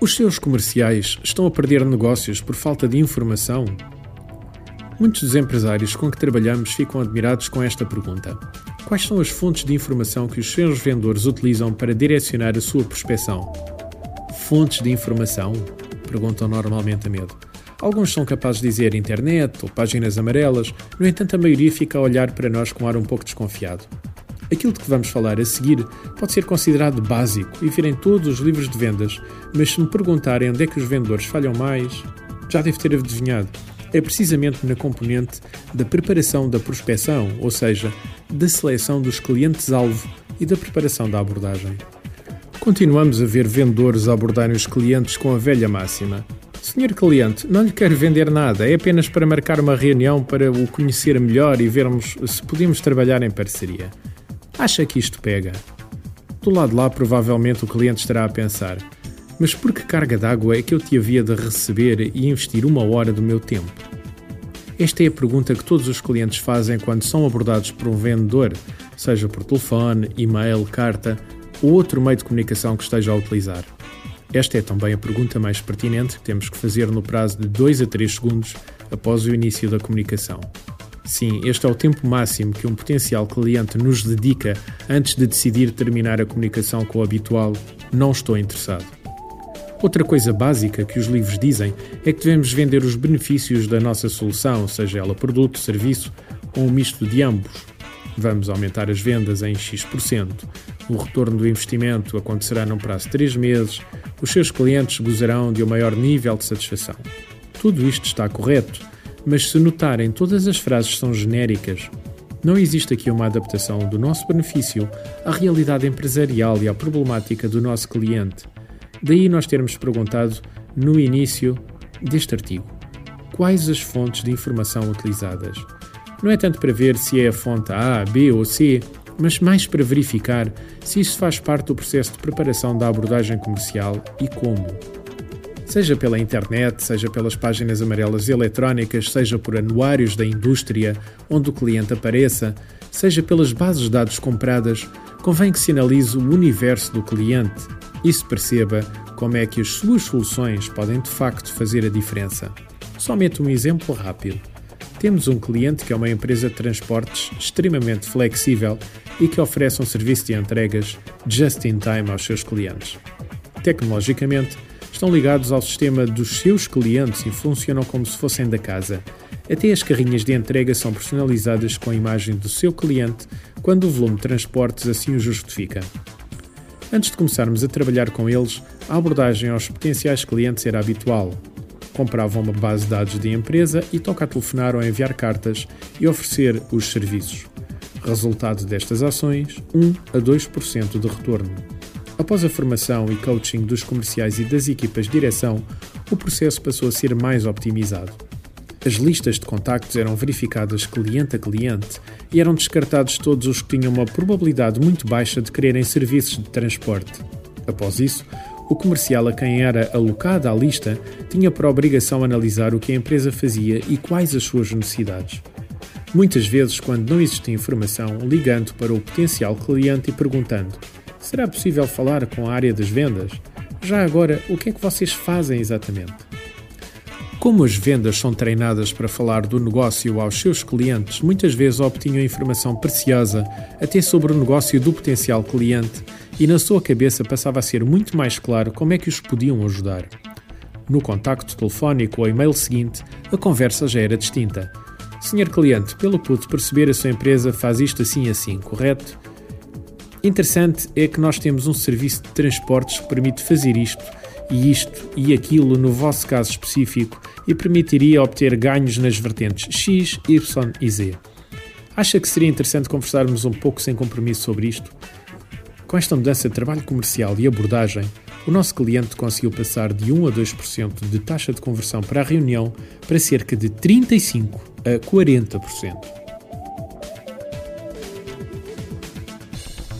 Os seus comerciais estão a perder negócios por falta de informação? Muitos dos empresários com que trabalhamos ficam admirados com esta pergunta. Quais são as fontes de informação que os seus vendedores utilizam para direcionar a sua prospecção? Fontes de informação? Perguntam normalmente a medo. Alguns são capazes de dizer internet ou páginas amarelas, no entanto, a maioria fica a olhar para nós com ar um pouco desconfiado. Aquilo de que vamos falar a seguir pode ser considerado básico e vir em todos os livros de vendas, mas se me perguntarem onde é que os vendedores falham mais, já devo ter adivinhado. É precisamente na componente da preparação da prospecção, ou seja, da seleção dos clientes-alvo e da preparação da abordagem. Continuamos a ver vendedores abordarem os clientes com a velha máxima: Senhor cliente, não lhe quero vender nada, é apenas para marcar uma reunião para o conhecer melhor e vermos se podemos trabalhar em parceria. Acha que isto pega? Do lado de lá, provavelmente o cliente estará a pensar: mas por que carga d'água é que eu te havia de receber e investir uma hora do meu tempo? Esta é a pergunta que todos os clientes fazem quando são abordados por um vendedor, seja por telefone, e-mail, carta ou outro meio de comunicação que esteja a utilizar. Esta é também a pergunta mais pertinente que temos que fazer no prazo de 2 a 3 segundos após o início da comunicação. Sim, este é o tempo máximo que um potencial cliente nos dedica antes de decidir terminar a comunicação com o habitual não estou interessado. Outra coisa básica que os livros dizem é que devemos vender os benefícios da nossa solução, seja ela produto, serviço ou um misto de ambos. Vamos aumentar as vendas em X%. O retorno do investimento acontecerá num prazo de 3 meses. Os seus clientes gozarão de um maior nível de satisfação. Tudo isto está correto, mas se notarem, todas as frases são genéricas. Não existe aqui uma adaptação do nosso benefício à realidade empresarial e à problemática do nosso cliente. Daí nós termos perguntado no início deste artigo quais as fontes de informação utilizadas. Não é tanto para ver se é a fonte A, B ou C, mas mais para verificar se isso faz parte do processo de preparação da abordagem comercial e como. Seja pela internet, seja pelas páginas amarelas eletrónicas, seja por anuários da indústria onde o cliente apareça, seja pelas bases de dados compradas, convém que se analise o universo do cliente e se perceba como é que as suas soluções podem de facto fazer a diferença. Somente um exemplo rápido. Temos um cliente que é uma empresa de transportes extremamente flexível e que oferece um serviço de entregas just in time aos seus clientes. Tecnologicamente, estão ligados ao sistema dos seus clientes e funcionam como se fossem da casa. Até as carrinhas de entrega são personalizadas com a imagem do seu cliente quando o volume de transportes assim o justifica. Antes de começarmos a trabalhar com eles, a abordagem aos potenciais clientes era habitual, compravam uma base de dados de empresa e toca a telefonar ou enviar cartas e oferecer os serviços. Resultado destas ações, 1 a 2% de retorno. Após a formação e coaching dos comerciais e das equipas de direção, o processo passou a ser mais optimizado. As listas de contactos eram verificadas cliente a cliente e eram descartados todos os que tinham uma probabilidade muito baixa de quererem serviços de transporte. Após isso, o comercial a quem era alocada a lista tinha por obrigação analisar o que a empresa fazia e quais as suas necessidades. Muitas vezes, quando não existia informação, ligando para o potencial cliente e perguntando: será possível falar com a área das vendas? Já agora, o que é que vocês fazem exatamente? Como as vendas são treinadas para falar do negócio aos seus clientes, muitas vezes obtinham informação preciosa até sobre o negócio do potencial cliente e na sua cabeça passava a ser muito mais claro como é que os podiam ajudar. No contacto telefónico ou e-mail seguinte, a conversa já era distinta. Senhor cliente, pelo que pude perceber, a sua empresa faz isto assim assim, correto? Interessante é que nós temos um serviço de transportes que permite fazer isto e isto e aquilo no vosso caso específico e permitiria obter ganhos nas vertentes X, Y e Z. Acha que seria interessante conversarmos um pouco sem compromisso sobre isto? Com esta mudança de trabalho comercial e abordagem, o nosso cliente conseguiu passar de 1 a 2% de taxa de conversão para a reunião para cerca de 35 a 40%.